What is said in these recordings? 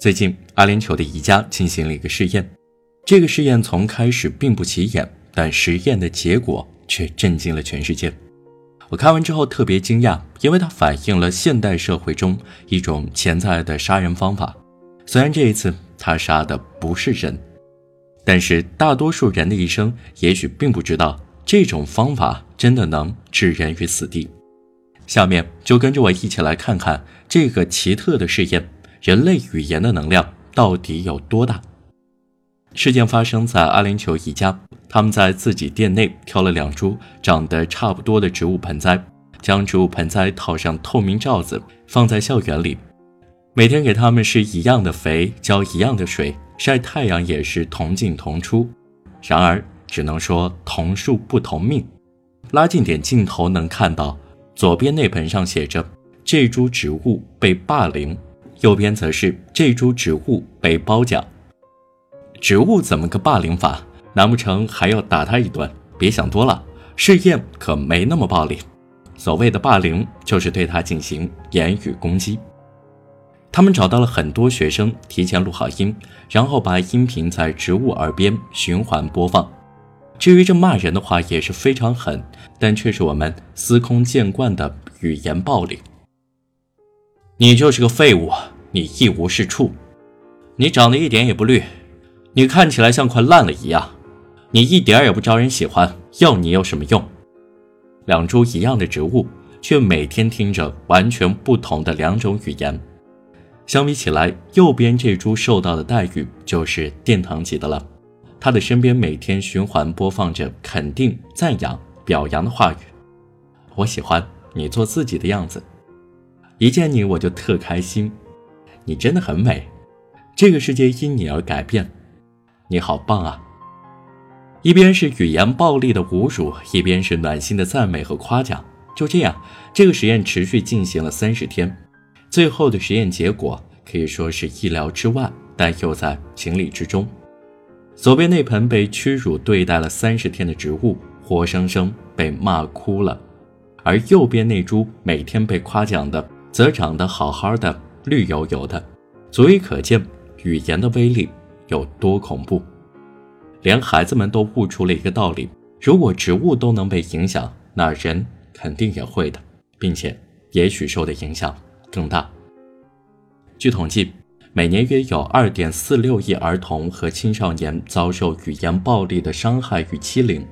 最近，阿联酋的宜家进行了一个试验。这个试验从开始并不起眼，但实验的结果却震惊了全世界。我看完之后特别惊讶，因为它反映了现代社会中一种潜在的杀人方法。虽然这一次他杀的不是人，但是大多数人的一生也许并不知道这种方法真的能置人于死地。下面就跟着我一起来看看这个奇特的试验。人类语言的能量到底有多大？事件发生在阿联酋一家，他们在自己店内挑了两株长得差不多的植物盆栽，将植物盆栽套上透明罩子，放在校园里，每天给它们施一样的肥，浇一样的水，晒太阳也是同进同出。然而，只能说同树不同命。拉近点镜头能看到，左边那盆上写着“这株植物被霸凌”。右边则是这株植物被褒奖，植物怎么个霸凌法？难不成还要打他一顿？别想多了，试验可没那么暴力。所谓的霸凌，就是对他进行言语攻击。他们找到了很多学生，提前录好音，然后把音频在植物耳边循环播放。至于这骂人的话也是非常狠，但却是我们司空见惯的语言暴力。你就是个废物，你一无是处，你长得一点也不绿，你看起来像块烂了一样，你一点也不招人喜欢，要你有什么用？两株一样的植物，却每天听着完全不同的两种语言。相比起来，右边这株受到的待遇就是殿堂级的了，他的身边每天循环播放着肯定、赞扬、表扬的话语。我喜欢你做自己的样子。一见你我就特开心，你真的很美，这个世界因你而改变，你好棒啊！一边是语言暴力的侮辱，一边是暖心的赞美和夸奖。就这样，这个实验持续进行了三十天，最后的实验结果可以说是意料之外，但又在情理之中。左边那盆被屈辱对待了三十天的植物，活生生被骂哭了，而右边那株每天被夸奖的。则长得好好的，绿油油的，足以可见语言的威力有多恐怖。连孩子们都悟出了一个道理：如果植物都能被影响，那人肯定也会的，并且也许受的影响更大。据统计，每年约有2.46亿儿童和青少年遭受语言暴力的伤害与欺凌。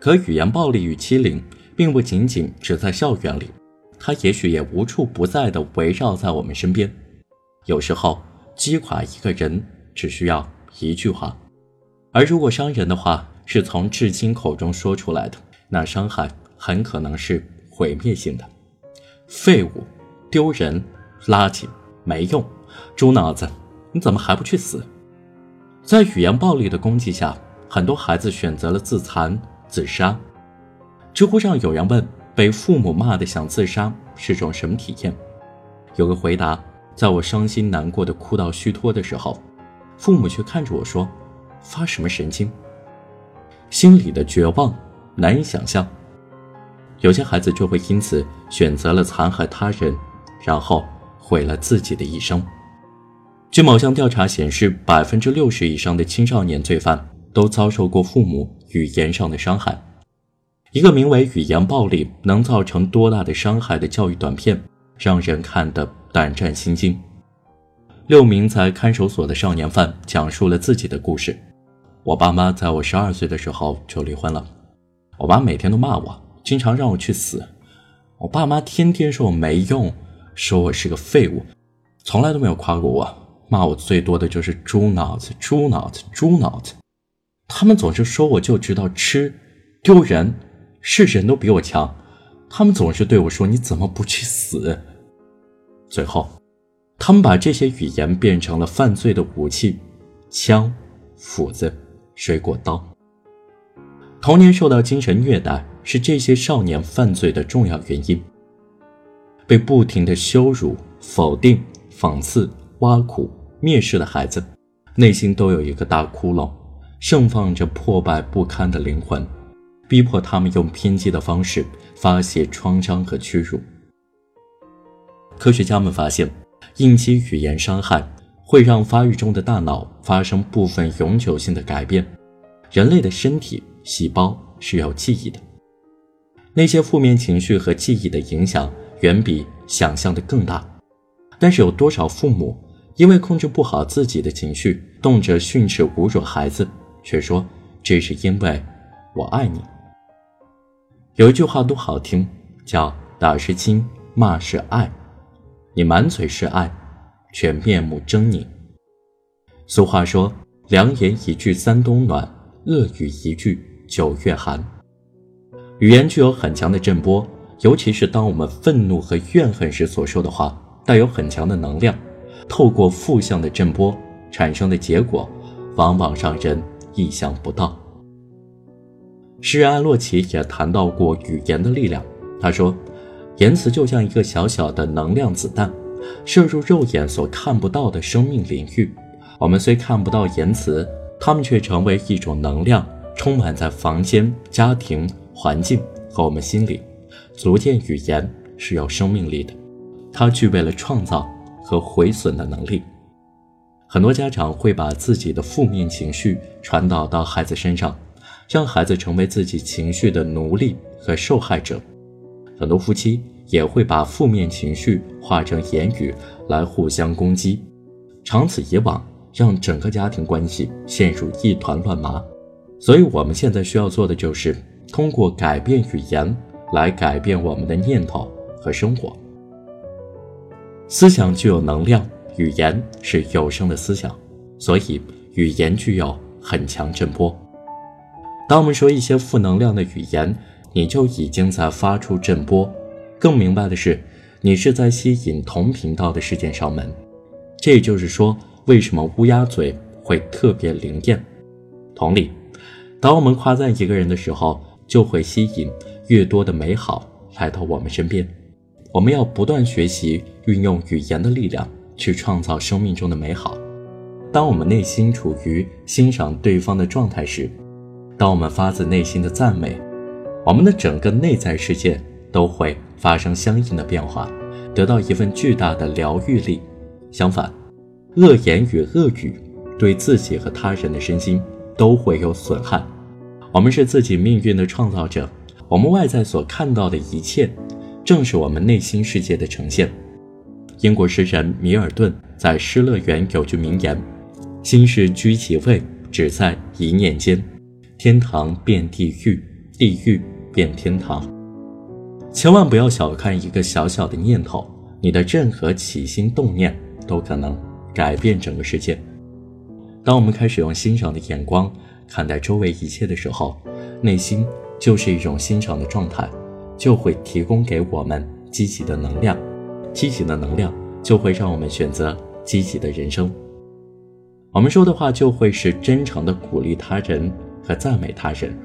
可语言暴力与欺凌并不仅仅只在校园里。它也许也无处不在地围绕在我们身边。有时候击垮一个人只需要一句话，而如果伤人的话是从至亲口中说出来的，那伤害很可能是毁灭性的。废物、丢人、垃圾、没用、猪脑子，你怎么还不去死？在语言暴力的攻击下，很多孩子选择了自残、自杀。知乎上有人问。被父母骂的想自杀是种什么体验？有个回答：在我伤心难过的哭到虚脱的时候，父母却看着我说：“发什么神经？”心里的绝望难以想象。有些孩子就会因此选择了残害他人，然后毁了自己的一生。据某项调查显示，百分之六十以上的青少年罪犯都遭受过父母语言上的伤害。一个名为“语言暴力能造成多大的伤害”的教育短片，让人看得胆战心惊。六名在看守所的少年犯讲述了自己的故事：“我爸妈在我十二岁的时候就离婚了，我妈每天都骂我，经常让我去死。我爸妈天天说我没用，说我是个废物，从来都没有夸过我，骂我最多的就是猪脑子、猪脑子、猪脑子。他们总是说我就知道吃，丢人。”是人都比我强，他们总是对我说：“你怎么不去死？”最后，他们把这些语言变成了犯罪的武器，枪、斧子、水果刀。童年受到精神虐待是这些少年犯罪的重要原因。被不停的羞辱、否定、讽刺、挖苦、蔑视的孩子，内心都有一个大窟窿，盛放着破败不堪的灵魂。逼迫他们用偏激的方式发泄创伤和屈辱。科学家们发现，应激语言伤害会让发育中的大脑发生部分永久性的改变。人类的身体细胞是有记忆的，那些负面情绪和记忆的影响远比想象的更大。但是有多少父母因为控制不好自己的情绪，动辄训斥侮辱孩子，却说这是因为我爱你。有一句话多好听，叫打是亲，骂是爱。你满嘴是爱，却面目狰狞。俗话说，良言一句三冬暖。恶语一句，九月寒。语言具有很强的震波，尤其是当我们愤怒和怨恨时所说的话，带有很强的能量。透过负向的震波产生的结果，往往让人意想不到。诗人安洛奇也谈到过语言的力量。他说：“言辞就像一个小小的能量子弹，射入肉眼所看不到的生命领域。我们虽看不到言辞。”他们却成为一种能量，充满在房间、家庭、环境和我们心里。足见语言是有生命力的，它具备了创造和毁损的能力。很多家长会把自己的负面情绪传导到孩子身上，让孩子成为自己情绪的奴隶和受害者。很多夫妻也会把负面情绪化成言语来互相攻击，长此以往。让整个家庭关系陷入一团乱麻，所以我们现在需要做的就是通过改变语言来改变我们的念头和生活。思想具有能量，语言是有声的思想，所以语言具有很强震波。当我们说一些负能量的语言，你就已经在发出震波。更明白的是，你是在吸引同频道的事件上门。这也就是说。为什么乌鸦嘴会特别灵验？同理，当我们夸赞一个人的时候，就会吸引越多的美好来到我们身边。我们要不断学习运用语言的力量去创造生命中的美好。当我们内心处于欣赏对方的状态时，当我们发自内心的赞美，我们的整个内在世界都会发生相应的变化，得到一份巨大的疗愈力。相反，恶言与恶语对自己和他人的身心都会有损害。我们是自己命运的创造者，我们外在所看到的一切，正是我们内心世界的呈现。英国诗人米尔顿在《失乐园》有句名言：“心事居其位，只在一念间。天堂变地狱，地狱变天堂。”千万不要小看一个小小的念头，你的任何起心动念都可能。改变整个世界。当我们开始用欣赏的眼光看待周围一切的时候，内心就是一种欣赏的状态，就会提供给我们积极的能量。积极的能量就会让我们选择积极的人生。我们说的话就会是真诚的鼓励他人和赞美他人，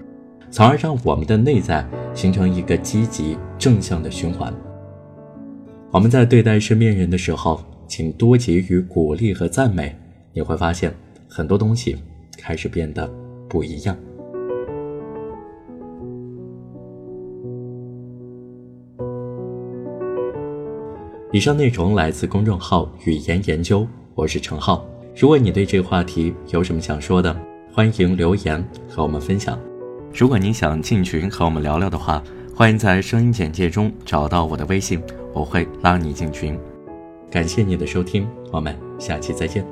从而让我们的内在形成一个积极正向的循环。我们在对待身边人的时候。请多给予鼓励和赞美，你会发现很多东西开始变得不一样。以上内容来自公众号“语言研究”，我是程浩。如果你对这个话题有什么想说的，欢迎留言和我们分享。如果你想进群和我们聊聊的话，欢迎在声音简介中找到我的微信，我会拉你进群。感谢你的收听，我们下期再见。